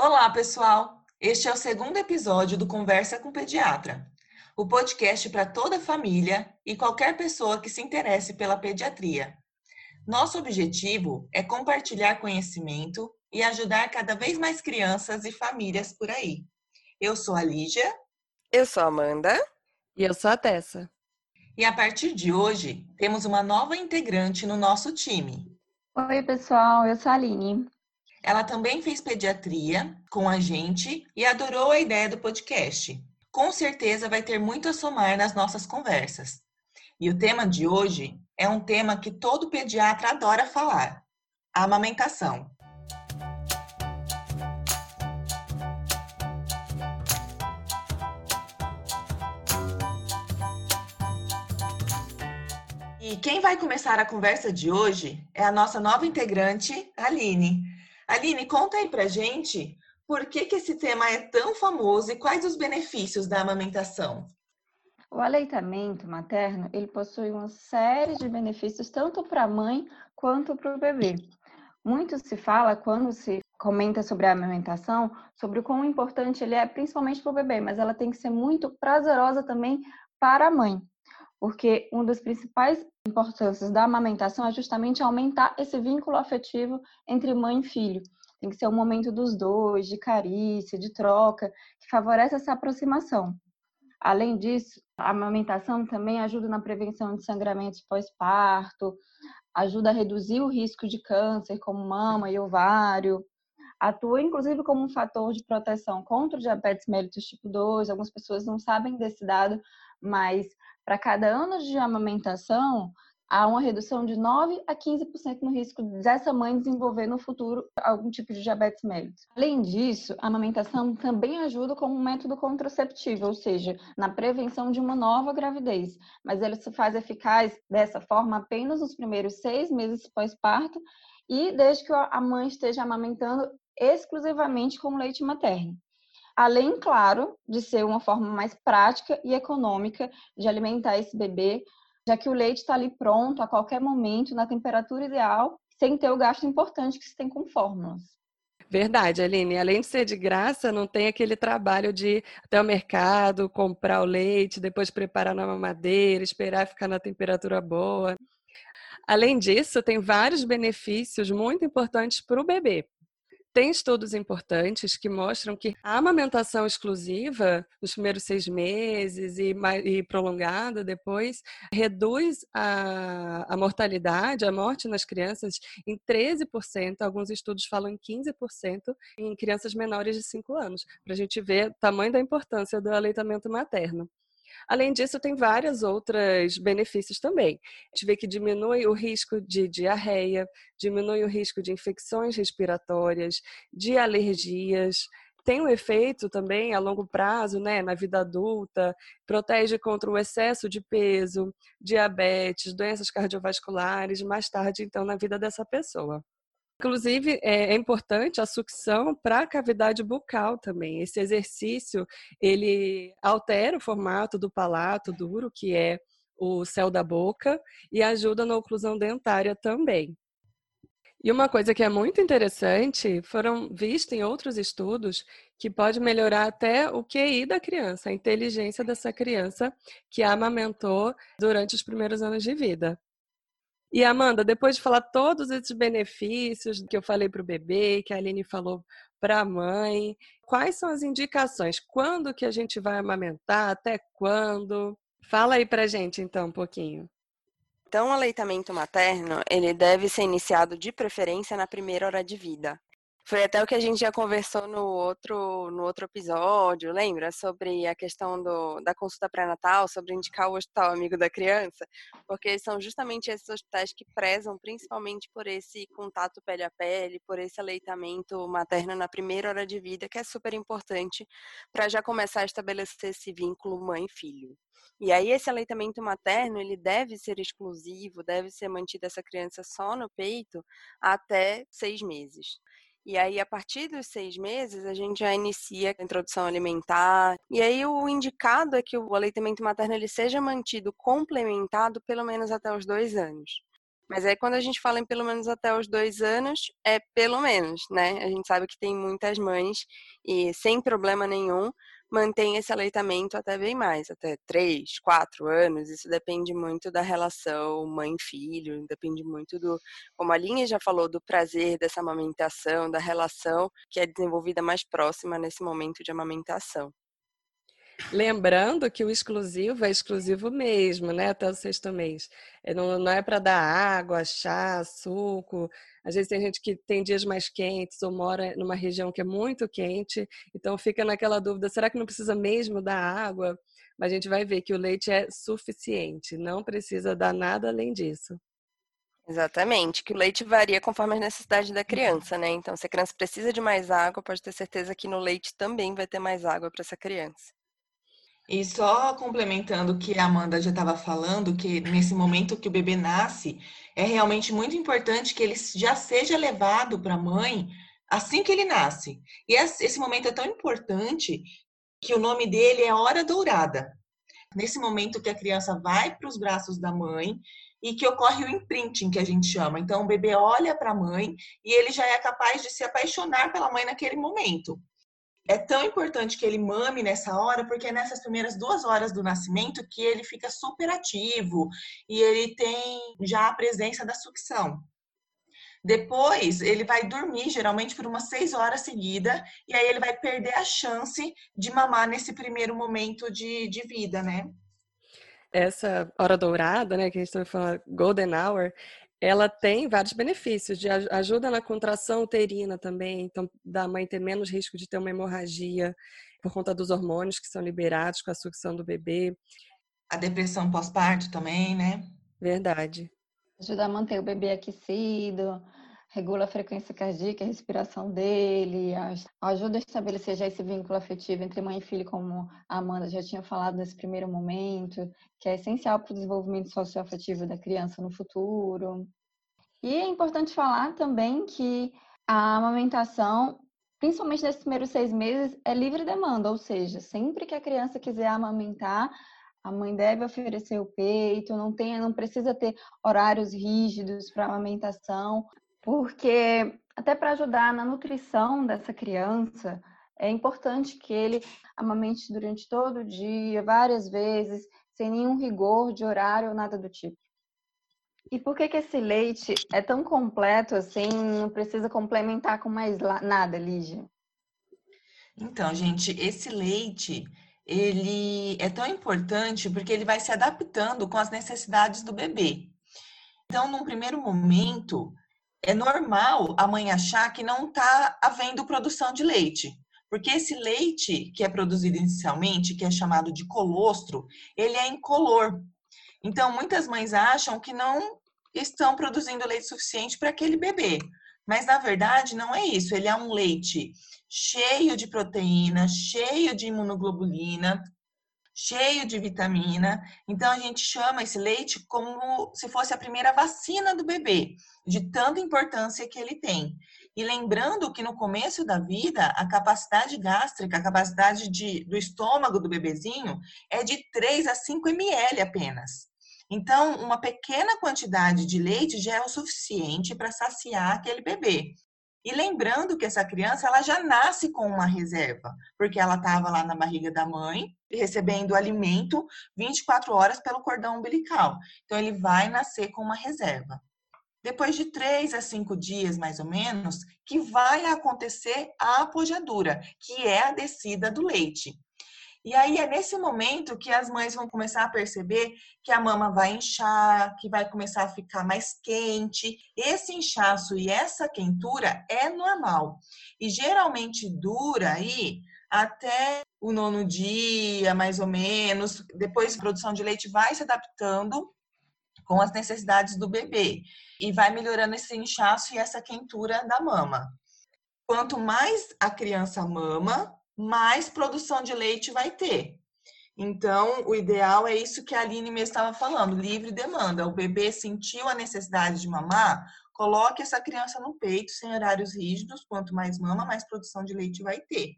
Olá, pessoal! Este é o segundo episódio do Conversa com Pediatra, o podcast para toda a família e qualquer pessoa que se interesse pela pediatria. Nosso objetivo é compartilhar conhecimento e ajudar cada vez mais crianças e famílias por aí. Eu sou a Lígia. Eu sou a Amanda. E eu sou a Tessa. E a partir de hoje, temos uma nova integrante no nosso time. Oi, pessoal, eu sou a Aline. Ela também fez pediatria com a gente e adorou a ideia do podcast. Com certeza vai ter muito a somar nas nossas conversas. E o tema de hoje é um tema que todo pediatra adora falar: a amamentação. E quem vai começar a conversa de hoje é a nossa nova integrante, Aline. Aline, conta aí pra gente por que, que esse tema é tão famoso e quais os benefícios da amamentação. O aleitamento materno, ele possui uma série de benefícios tanto para a mãe quanto para o bebê. Muito se fala quando se comenta sobre a amamentação, sobre o quão importante ele é, principalmente para o bebê, mas ela tem que ser muito prazerosa também para a mãe, porque uma das principais importâncias da amamentação é justamente aumentar esse vínculo afetivo entre mãe e filho. Tem que ser um momento dos dois, de carícia, de troca, que favorece essa aproximação. Além disso, a amamentação também ajuda na prevenção de sangramentos pós-parto, ajuda a reduzir o risco de câncer, como mama e ovário, atua inclusive como um fator de proteção contra o diabetes mellitus tipo 2. Algumas pessoas não sabem desse dado, mas para cada ano de amamentação, há uma redução de 9 a 15% no risco dessa mãe desenvolver no futuro algum tipo de diabetes mellitus. Além disso, a amamentação também ajuda como um método contraceptivo, ou seja, na prevenção de uma nova gravidez, mas ela se faz eficaz dessa forma apenas nos primeiros seis meses pós-parto e desde que a mãe esteja amamentando exclusivamente com leite materno além, claro, de ser uma forma mais prática e econômica de alimentar esse bebê, já que o leite está ali pronto a qualquer momento, na temperatura ideal, sem ter o gasto importante que se tem com fórmulas. Verdade, Aline. Além de ser de graça, não tem aquele trabalho de ir até o mercado, comprar o leite, depois preparar na mamadeira, esperar ficar na temperatura boa. Além disso, tem vários benefícios muito importantes para o bebê. Tem estudos importantes que mostram que a amamentação exclusiva nos primeiros seis meses e, e prolongada depois reduz a, a, mortalidade, a morte nas crianças em 13%. Alguns estudos falam em 15% em crianças menores de 5 anos, para a gente ver o tamanho da importância do aleitamento materno. Além disso, tem vários outros benefícios também. A gente vê que diminui o risco de diarreia, diminui o risco de infecções respiratórias, de alergias, tem um efeito também a longo prazo, né, na vida adulta, protege contra o excesso de peso, diabetes, doenças cardiovasculares, mais tarde, então, na vida dessa pessoa. Inclusive, é, é importante a sucção para a cavidade bucal também. Esse exercício, ele altera o formato do palato duro, que é o céu da boca, e ajuda na oclusão dentária também. E uma coisa que é muito interessante, foram vistos em outros estudos que pode melhorar até o QI da criança, a inteligência dessa criança que amamentou durante os primeiros anos de vida. E Amanda, depois de falar todos esses benefícios que eu falei para o bebê, que a Aline falou para a mãe, quais são as indicações? Quando que a gente vai amamentar? Até quando? Fala aí para gente então um pouquinho. Então, o aleitamento materno, ele deve ser iniciado de preferência na primeira hora de vida. Foi até o que a gente já conversou no outro, no outro episódio, lembra? Sobre a questão do, da consulta pré-natal, sobre indicar o hospital amigo da criança, porque são justamente esses hospitais que prezam principalmente por esse contato pele a pele, por esse aleitamento materno na primeira hora de vida, que é super importante para já começar a estabelecer esse vínculo mãe-filho. E aí esse aleitamento materno, ele deve ser exclusivo, deve ser mantido essa criança só no peito até seis meses. E aí, a partir dos seis meses, a gente já inicia a introdução alimentar. E aí, o indicado é que o aleitamento materno ele seja mantido complementado pelo menos até os dois anos. Mas aí quando a gente fala em pelo menos até os dois anos, é pelo menos, né? A gente sabe que tem muitas mães e sem problema nenhum mantém esse aleitamento até bem mais, até três, quatro anos. Isso depende muito da relação mãe-filho, depende muito do, como a Linha já falou, do prazer dessa amamentação, da relação que é desenvolvida mais próxima nesse momento de amamentação. Lembrando que o exclusivo é exclusivo mesmo, né? Até o sexto mês. É, não, não é para dar água, chá, suco. Às vezes tem gente que tem dias mais quentes ou mora numa região que é muito quente, então fica naquela dúvida: será que não precisa mesmo dar água? Mas a gente vai ver que o leite é suficiente, não precisa dar nada além disso. Exatamente, que o leite varia conforme as necessidades da criança, né? Então, se a criança precisa de mais água, pode ter certeza que no leite também vai ter mais água para essa criança. E só complementando o que a Amanda já estava falando, que nesse momento que o bebê nasce, é realmente muito importante que ele já seja levado para a mãe assim que ele nasce. E esse momento é tão importante que o nome dele é Hora Dourada. Nesse momento que a criança vai para os braços da mãe e que ocorre o imprinting, que a gente chama. Então, o bebê olha para a mãe e ele já é capaz de se apaixonar pela mãe naquele momento é tão importante que ele mame nessa hora, porque é nessas primeiras duas horas do nascimento que ele fica super ativo e ele tem já a presença da sucção. Depois, ele vai dormir, geralmente por umas seis horas seguidas, e aí ele vai perder a chance de mamar nesse primeiro momento de, de vida, né? Essa hora dourada, né, que a gente está falando, golden hour, ela tem vários benefícios, de ajuda na contração uterina também, então da mãe ter menos risco de ter uma hemorragia por conta dos hormônios que são liberados com a sucção do bebê. A depressão pós-parto também, né? Verdade. Ajuda a manter o bebê aquecido, regula a frequência cardíaca, a respiração dele, ajuda a estabelecer já esse vínculo afetivo entre mãe e filho, como a Amanda já tinha falado nesse primeiro momento, que é essencial para o desenvolvimento socioafetivo da criança no futuro. E é importante falar também que a amamentação, principalmente nesses primeiros seis meses, é livre demanda, ou seja, sempre que a criança quiser amamentar, a mãe deve oferecer o peito, não tem, não precisa ter horários rígidos para amamentação porque até para ajudar na nutrição dessa criança, é importante que ele amamente durante todo o dia, várias vezes, sem nenhum rigor de horário ou nada do tipo. E por que, que esse leite é tão completo assim, não precisa complementar com mais nada, Lígia? Então, gente, esse leite, ele é tão importante porque ele vai se adaptando com as necessidades do bebê. Então, num primeiro momento, é normal a mãe achar que não está havendo produção de leite. Porque esse leite que é produzido inicialmente, que é chamado de colostro, ele é incolor. Então, muitas mães acham que não estão produzindo leite suficiente para aquele bebê. Mas, na verdade, não é isso. Ele é um leite cheio de proteína, cheio de imunoglobulina, cheio de vitamina. Então a gente chama esse leite como se fosse a primeira vacina do bebê, de tanta importância que ele tem. E lembrando que no começo da vida, a capacidade gástrica, a capacidade de, do estômago do bebezinho é de 3 a 5 ml apenas. Então, uma pequena quantidade de leite já é o suficiente para saciar aquele bebê. E lembrando que essa criança ela já nasce com uma reserva, porque ela estava lá na barriga da mãe, recebendo alimento 24 horas pelo cordão umbilical. Então ele vai nascer com uma reserva. Depois de três a cinco dias, mais ou menos, que vai acontecer a apojadura, que é a descida do leite. E aí é nesse momento que as mães vão começar a perceber que a mama vai inchar, que vai começar a ficar mais quente. Esse inchaço e essa quentura é normal. E geralmente dura aí até o nono dia, mais ou menos. Depois a produção de leite vai se adaptando com as necessidades do bebê e vai melhorando esse inchaço e essa quentura da mama. Quanto mais a criança mama, mais produção de leite vai ter. Então, o ideal é isso que a Aline mesmo estava falando, livre demanda. O bebê sentiu a necessidade de mamar, coloque essa criança no peito, sem horários rígidos. Quanto mais mama, mais produção de leite vai ter.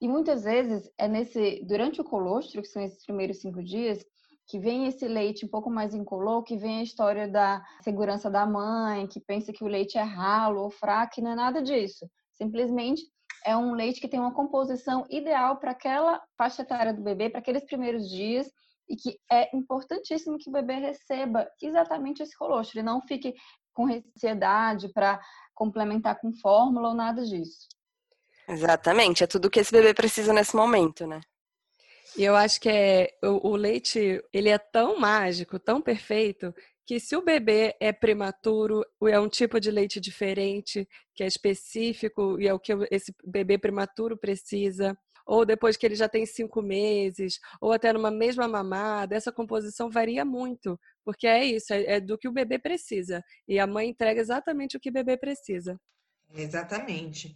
E muitas vezes é nesse, durante o colostro, que são esses primeiros cinco dias, que vem esse leite um pouco mais incolor, que vem a história da segurança da mãe, que pensa que o leite é ralo ou fraco, não é nada disso. Simplesmente é um leite que tem uma composição ideal para aquela faixa etária do bebê, para aqueles primeiros dias, e que é importantíssimo que o bebê receba exatamente esse colostro, e não fique com ansiedade para complementar com fórmula ou nada disso. Exatamente, é tudo que esse bebê precisa nesse momento, né? E eu acho que é o, o, leite, ele é tão mágico, tão perfeito, que se o bebê é prematuro, é um tipo de leite diferente, que é específico e é o que esse bebê prematuro precisa, ou depois que ele já tem cinco meses, ou até numa mesma mamada, essa composição varia muito, porque é isso, é, é do que o bebê precisa. E a mãe entrega exatamente o que o bebê precisa. Exatamente.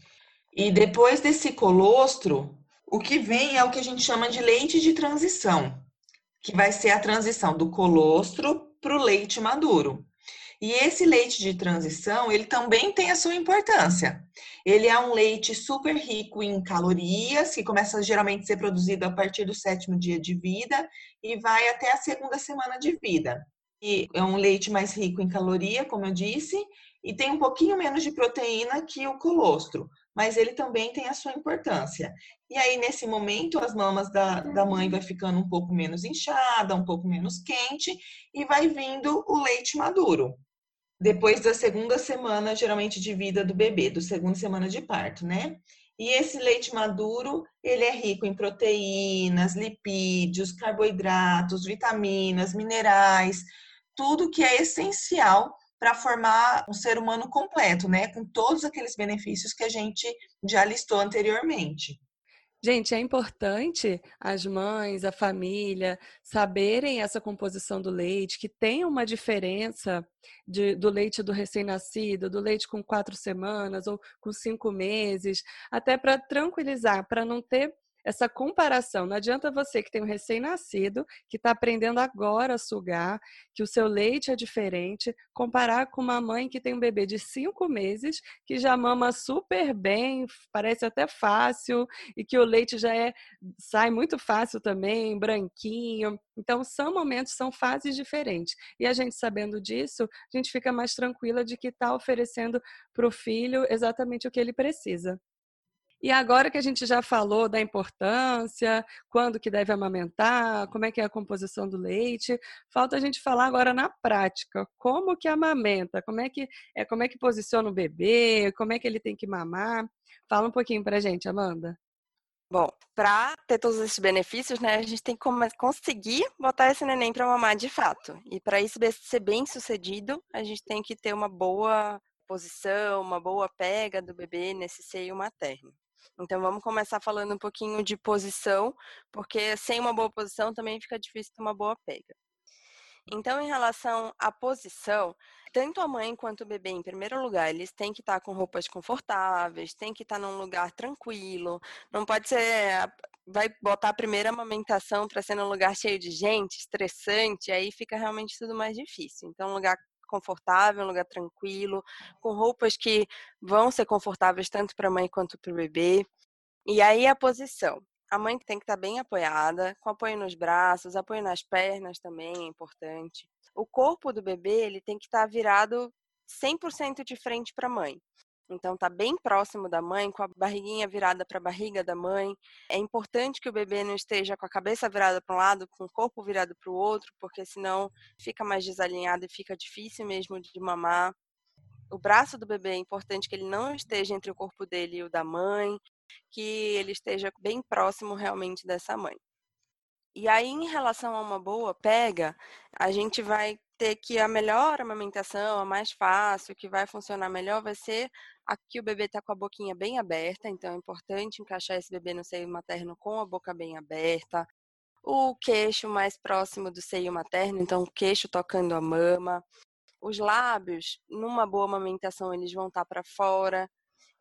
E depois desse colostro, o que vem é o que a gente chama de leite de transição, que vai ser a transição do colostro para o leite maduro. E esse leite de transição, ele também tem a sua importância. Ele é um leite super rico em calorias, que começa geralmente a ser produzido a partir do sétimo dia de vida e vai até a segunda semana de vida. E é um leite mais rico em caloria, como eu disse, e tem um pouquinho menos de proteína que o colostro, mas ele também tem a sua importância. E aí, nesse momento, as mamas da, da mãe vai ficando um pouco menos inchada, um pouco menos quente, e vai vindo o leite maduro. Depois da segunda semana, geralmente, de vida do bebê, do segunda semana de parto, né? E esse leite maduro, ele é rico em proteínas, lipídios, carboidratos, vitaminas, minerais, tudo que é essencial para formar um ser humano completo, né? Com todos aqueles benefícios que a gente já listou anteriormente. Gente, é importante as mães, a família saberem essa composição do leite, que tem uma diferença de, do leite do recém-nascido, do leite com quatro semanas ou com cinco meses, até para tranquilizar, para não ter essa comparação. Não adianta você que tem um recém-nascido, que está aprendendo agora a sugar, que o seu leite é diferente, comparar com uma mãe que tem um bebê de cinco meses, que já mama super bem, parece até fácil, e que o leite já é sai muito fácil também, branquinho. Então, são momentos, são fases diferentes. E a gente sabendo disso, a gente fica mais tranquila de que está oferecendo para o filho exatamente o que ele precisa. E agora que a gente já falou da importância, quando que deve amamentar, como é que é a composição do leite, falta a gente falar agora na prática, como que amamenta, como é que é, como é que posiciona o bebê, como é que ele tem que mamar. Fala um pouquinho pra gente, Amanda. Bom, para ter todos esses benefícios, né, a gente tem que conseguir botar esse neném para mamar de fato. E para isso ser bem sucedido, a gente tem que ter uma boa posição, uma boa pega do bebê nesse seio materno. Então vamos começar falando um pouquinho de posição, porque sem uma boa posição também fica difícil ter uma boa pega. Então, em relação à posição, tanto a mãe quanto o bebê, em primeiro lugar, eles têm que estar com roupas confortáveis, têm que estar num lugar tranquilo. Não pode ser. Vai botar a primeira amamentação para ser num lugar cheio de gente, estressante, aí fica realmente tudo mais difícil. Então, um lugar confortável, um lugar tranquilo, com roupas que vão ser confortáveis tanto para a mãe quanto para o bebê. E aí a posição. A mãe tem que estar tá bem apoiada, com apoio nos braços, apoio nas pernas também é importante. O corpo do bebê ele tem que estar tá virado 100% de frente para a mãe. Então tá bem próximo da mãe, com a barriguinha virada para a barriga da mãe. É importante que o bebê não esteja com a cabeça virada para um lado, com o corpo virado para o outro, porque senão fica mais desalinhado e fica difícil mesmo de mamar. O braço do bebê é importante que ele não esteja entre o corpo dele e o da mãe, que ele esteja bem próximo realmente dessa mãe. E aí, em relação a uma boa pega, a gente vai ter que a melhor amamentação, a mais fácil, que vai funcionar melhor, vai ser aqui o bebê está com a boquinha bem aberta, então é importante encaixar esse bebê no seio materno com a boca bem aberta. O queixo mais próximo do seio materno, então o queixo tocando a mama. Os lábios, numa boa amamentação, eles vão estar tá para fora,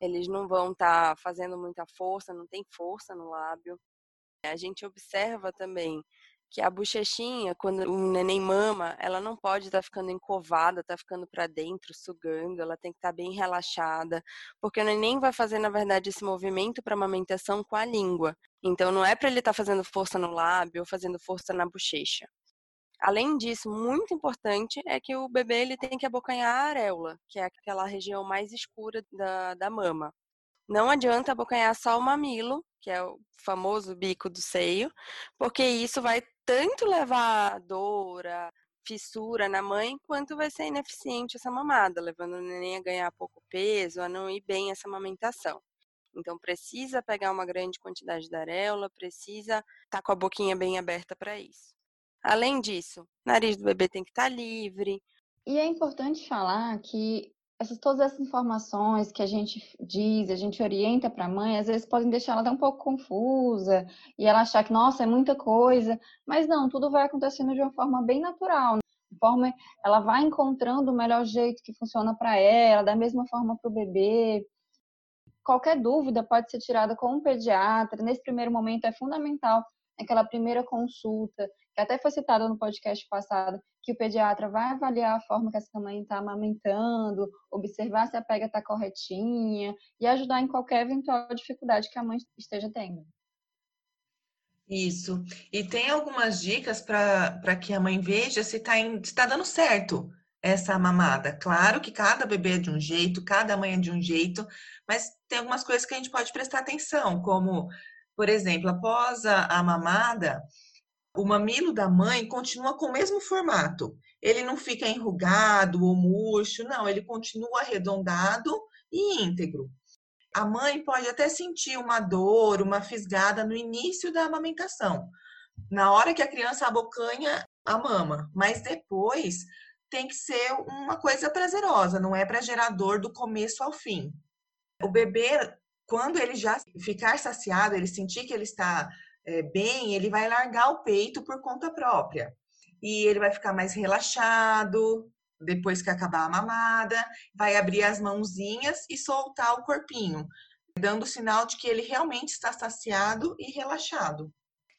eles não vão estar tá fazendo muita força, não tem força no lábio. A gente observa também que a bochechinha, quando o neném mama, ela não pode estar tá ficando encovada, tá ficando para dentro, sugando, ela tem que estar tá bem relaxada, porque o neném vai fazer, na verdade, esse movimento para amamentação com a língua. Então, não é para ele estar tá fazendo força no lábio ou fazendo força na bochecha. Além disso, muito importante é que o bebê ele tem que abocanhar a areola, que é aquela região mais escura da, da mama. Não adianta abocanhar só o mamilo, que é o famoso bico do seio, porque isso vai tanto levar a dor, a fissura na mãe, quanto vai ser ineficiente essa mamada, levando o neném a ganhar pouco peso, a não ir bem essa amamentação. Então precisa pegar uma grande quantidade da areola, precisa estar tá com a boquinha bem aberta para isso. Além disso, o nariz do bebê tem que estar tá livre. E é importante falar que essas, todas essas informações que a gente diz, a gente orienta para a mãe, às vezes podem deixar ela até um pouco confusa e ela achar que, nossa, é muita coisa. Mas não, tudo vai acontecendo de uma forma bem natural. Né? De forma, ela vai encontrando o melhor jeito que funciona para ela, da mesma forma para o bebê qualquer dúvida pode ser tirada com um pediatra. Nesse primeiro momento é fundamental aquela primeira consulta, que até foi citada no podcast passado, que o pediatra vai avaliar a forma que essa mãe está amamentando, observar se a pega está corretinha e ajudar em qualquer eventual dificuldade que a mãe esteja tendo. Isso. E tem algumas dicas para que a mãe veja se está tá dando certo essa mamada. Claro que cada bebê é de um jeito, cada mãe é de um jeito, mas tem algumas coisas que a gente pode prestar atenção, como, por exemplo, após a, a mamada, o mamilo da mãe continua com o mesmo formato. Ele não fica enrugado ou murcho, não, ele continua arredondado e íntegro. A mãe pode até sentir uma dor, uma fisgada no início da amamentação, na hora que a criança abocanha a mama, mas depois tem que ser uma coisa prazerosa, não é para gerar dor do começo ao fim. O bebê, quando ele já ficar saciado, ele sentir que ele está é, bem, ele vai largar o peito por conta própria. E ele vai ficar mais relaxado depois que acabar a mamada, vai abrir as mãozinhas e soltar o corpinho, dando sinal de que ele realmente está saciado e relaxado.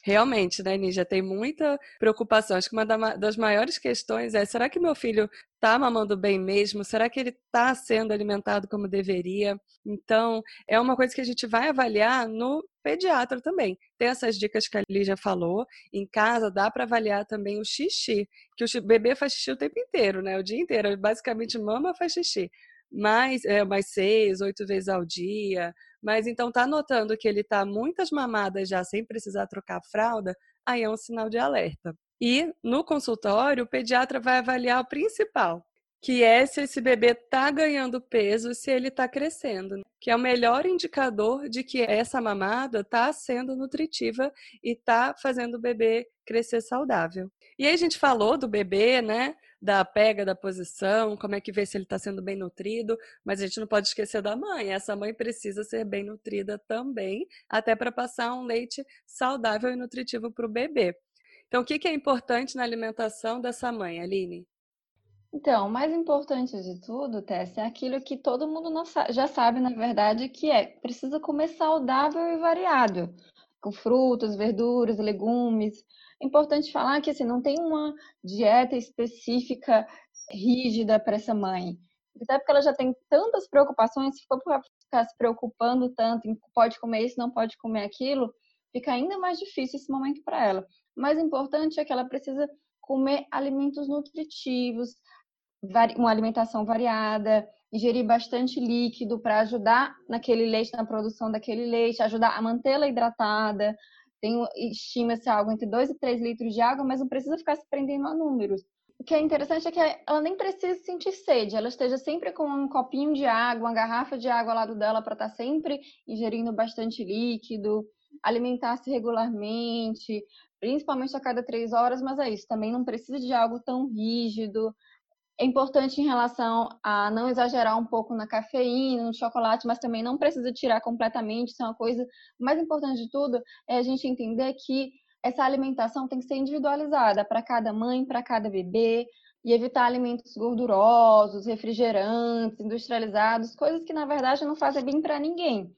Realmente, né, Nígia, tem muita preocupação. Acho que uma das maiores questões é: será que meu filho está mamando bem mesmo? Será que ele está sendo alimentado como deveria? Então, é uma coisa que a gente vai avaliar no pediatra também. Tem essas dicas que a Lígia falou. Em casa, dá para avaliar também o xixi, que o bebê faz xixi o tempo inteiro, né? O dia inteiro. Basicamente, mama faz xixi mais, é, mais seis, oito vezes ao dia, mas então tá notando que ele tá muitas mamadas já sem precisar trocar fralda, aí é um sinal de alerta. E no consultório, o pediatra vai avaliar o principal, que é se esse bebê está ganhando peso, se ele está crescendo, né? que é o melhor indicador de que essa mamada está sendo nutritiva e está fazendo o bebê crescer saudável. E aí a gente falou do bebê, né? Da pega, da posição, como é que vê se ele está sendo bem nutrido, mas a gente não pode esquecer da mãe. Essa mãe precisa ser bem nutrida também, até para passar um leite saudável e nutritivo para o bebê. Então, o que, que é importante na alimentação dessa mãe, Aline? Então, o mais importante de tudo, Tess, é aquilo que todo mundo já sabe, na verdade, que é precisa comer saudável e variado, com frutas, verduras, legumes. É importante falar que assim, não tem uma dieta específica rígida para essa mãe. Até porque ela já tem tantas preocupações, se for para ficar se preocupando tanto em pode comer isso, não pode comer aquilo, fica ainda mais difícil esse momento para ela. O mais importante é que ela precisa comer alimentos nutritivos, uma alimentação variada, ingerir bastante líquido para ajudar naquele leite, na produção daquele leite, ajudar a mantê-la hidratada. Tem, estima-se algo entre 2 e 3 litros de água, mas não precisa ficar se prendendo a números. O que é interessante é que ela nem precisa sentir sede, ela esteja sempre com um copinho de água, uma garrafa de água ao lado dela para estar tá sempre ingerindo bastante líquido, alimentar-se regularmente, principalmente a cada três horas, mas é isso, também não precisa de algo tão rígido, é importante em relação a não exagerar um pouco na cafeína, no chocolate, mas também não precisa tirar completamente. Isso é uma coisa mais importante de tudo é a gente entender que essa alimentação tem que ser individualizada para cada mãe, para cada bebê e evitar alimentos gordurosos, refrigerantes, industrializados, coisas que na verdade não fazem bem para ninguém.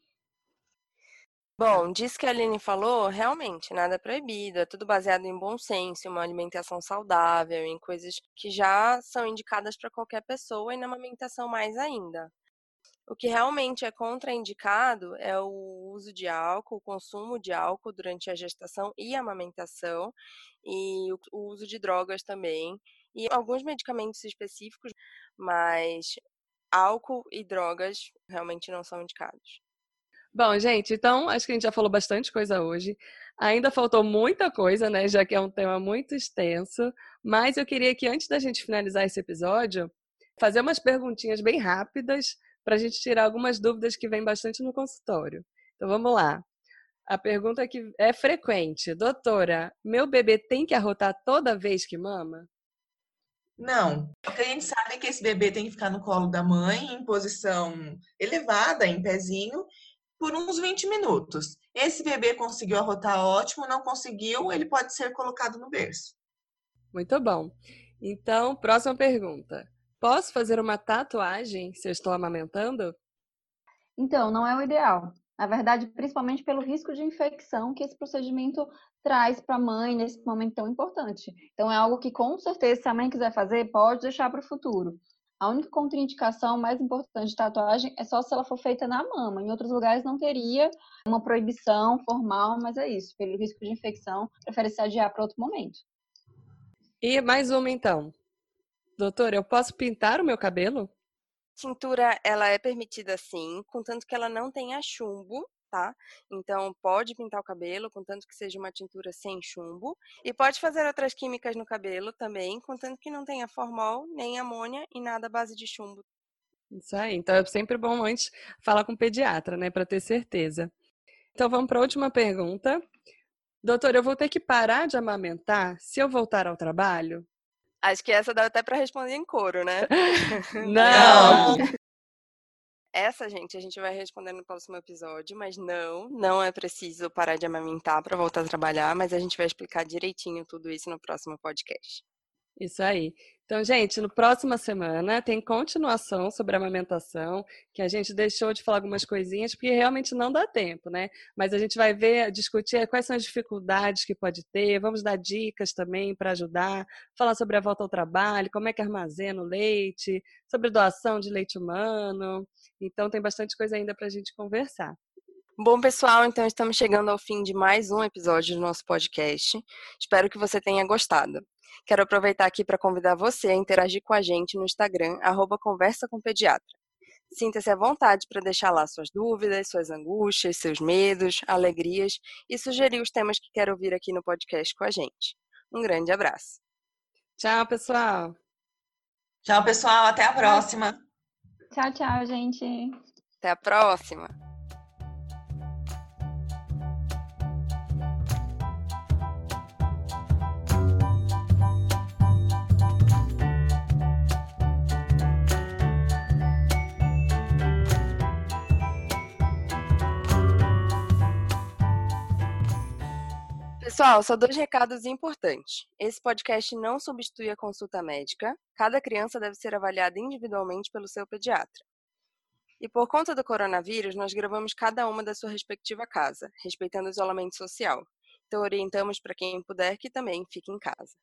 Bom, diz que a Aline falou, realmente, nada é proibido, é tudo baseado em bom senso, uma alimentação saudável, em coisas que já são indicadas para qualquer pessoa e na amamentação mais ainda. O que realmente é contraindicado é o uso de álcool, o consumo de álcool durante a gestação e a amamentação, e o uso de drogas também, e alguns medicamentos específicos, mas álcool e drogas realmente não são indicados. Bom, gente, então acho que a gente já falou bastante coisa hoje. Ainda faltou muita coisa, né? Já que é um tema muito extenso. Mas eu queria que antes da gente finalizar esse episódio, fazer umas perguntinhas bem rápidas para a gente tirar algumas dúvidas que vêm bastante no consultório. Então vamos lá. A pergunta que é frequente, doutora, meu bebê tem que arrotar toda vez que mama? Não, porque a gente sabe que esse bebê tem que ficar no colo da mãe em posição elevada, em pezinho, por uns 20 minutos. Esse bebê conseguiu arrotar ótimo, não conseguiu, ele pode ser colocado no berço. Muito bom. Então, próxima pergunta. Posso fazer uma tatuagem se eu estou amamentando? Então, não é o ideal. Na verdade, principalmente pelo risco de infecção que esse procedimento traz para a mãe nesse momento tão importante. Então, é algo que, com certeza, se a mãe quiser fazer, pode deixar para o futuro. A única contraindicação mais importante de tatuagem é só se ela for feita na mama. Em outros lugares não teria uma proibição formal, mas é isso. Pelo risco de infecção, prefere se adiar para outro momento. E mais uma, então. Doutor, eu posso pintar o meu cabelo? Tintura, ela é permitida sim, contanto que ela não tenha chumbo, tá? Então, pode pintar o cabelo, contanto que seja uma tintura sem chumbo. E pode fazer outras químicas no cabelo também, contanto que não tenha formol, nem amônia e nada à base de chumbo. Isso aí. Então, é sempre bom antes falar com o pediatra, né, para ter certeza. Então, vamos para a última pergunta. Doutor, eu vou ter que parar de amamentar se eu voltar ao trabalho? Acho que essa dá até para responder em coro, né? não! Essa, gente, a gente vai responder no próximo episódio, mas não, não é preciso parar de amamentar para voltar a trabalhar, mas a gente vai explicar direitinho tudo isso no próximo podcast. Isso aí. Então, gente, no próxima semana tem continuação sobre amamentação, que a gente deixou de falar algumas coisinhas, porque realmente não dá tempo, né? Mas a gente vai ver, discutir quais são as dificuldades que pode ter, vamos dar dicas também para ajudar, falar sobre a volta ao trabalho, como é que armazena o leite, sobre doação de leite humano. Então, tem bastante coisa ainda para a gente conversar. Bom, pessoal, então estamos chegando ao fim de mais um episódio do nosso podcast. Espero que você tenha gostado. Quero aproveitar aqui para convidar você a interagir com a gente no Instagram, arroba Conversa com Pediatra. Sinta-se à vontade para deixar lá suas dúvidas, suas angústias, seus medos, alegrias e sugerir os temas que quer ouvir aqui no podcast com a gente. Um grande abraço. Tchau, pessoal. Tchau, pessoal. Até a próxima. Tchau, tchau, gente. Até a próxima. Pessoal, só dois recados importantes. Esse podcast não substitui a consulta médica. Cada criança deve ser avaliada individualmente pelo seu pediatra. E por conta do coronavírus, nós gravamos cada uma da sua respectiva casa, respeitando o isolamento social. Então, orientamos para quem puder que também fique em casa.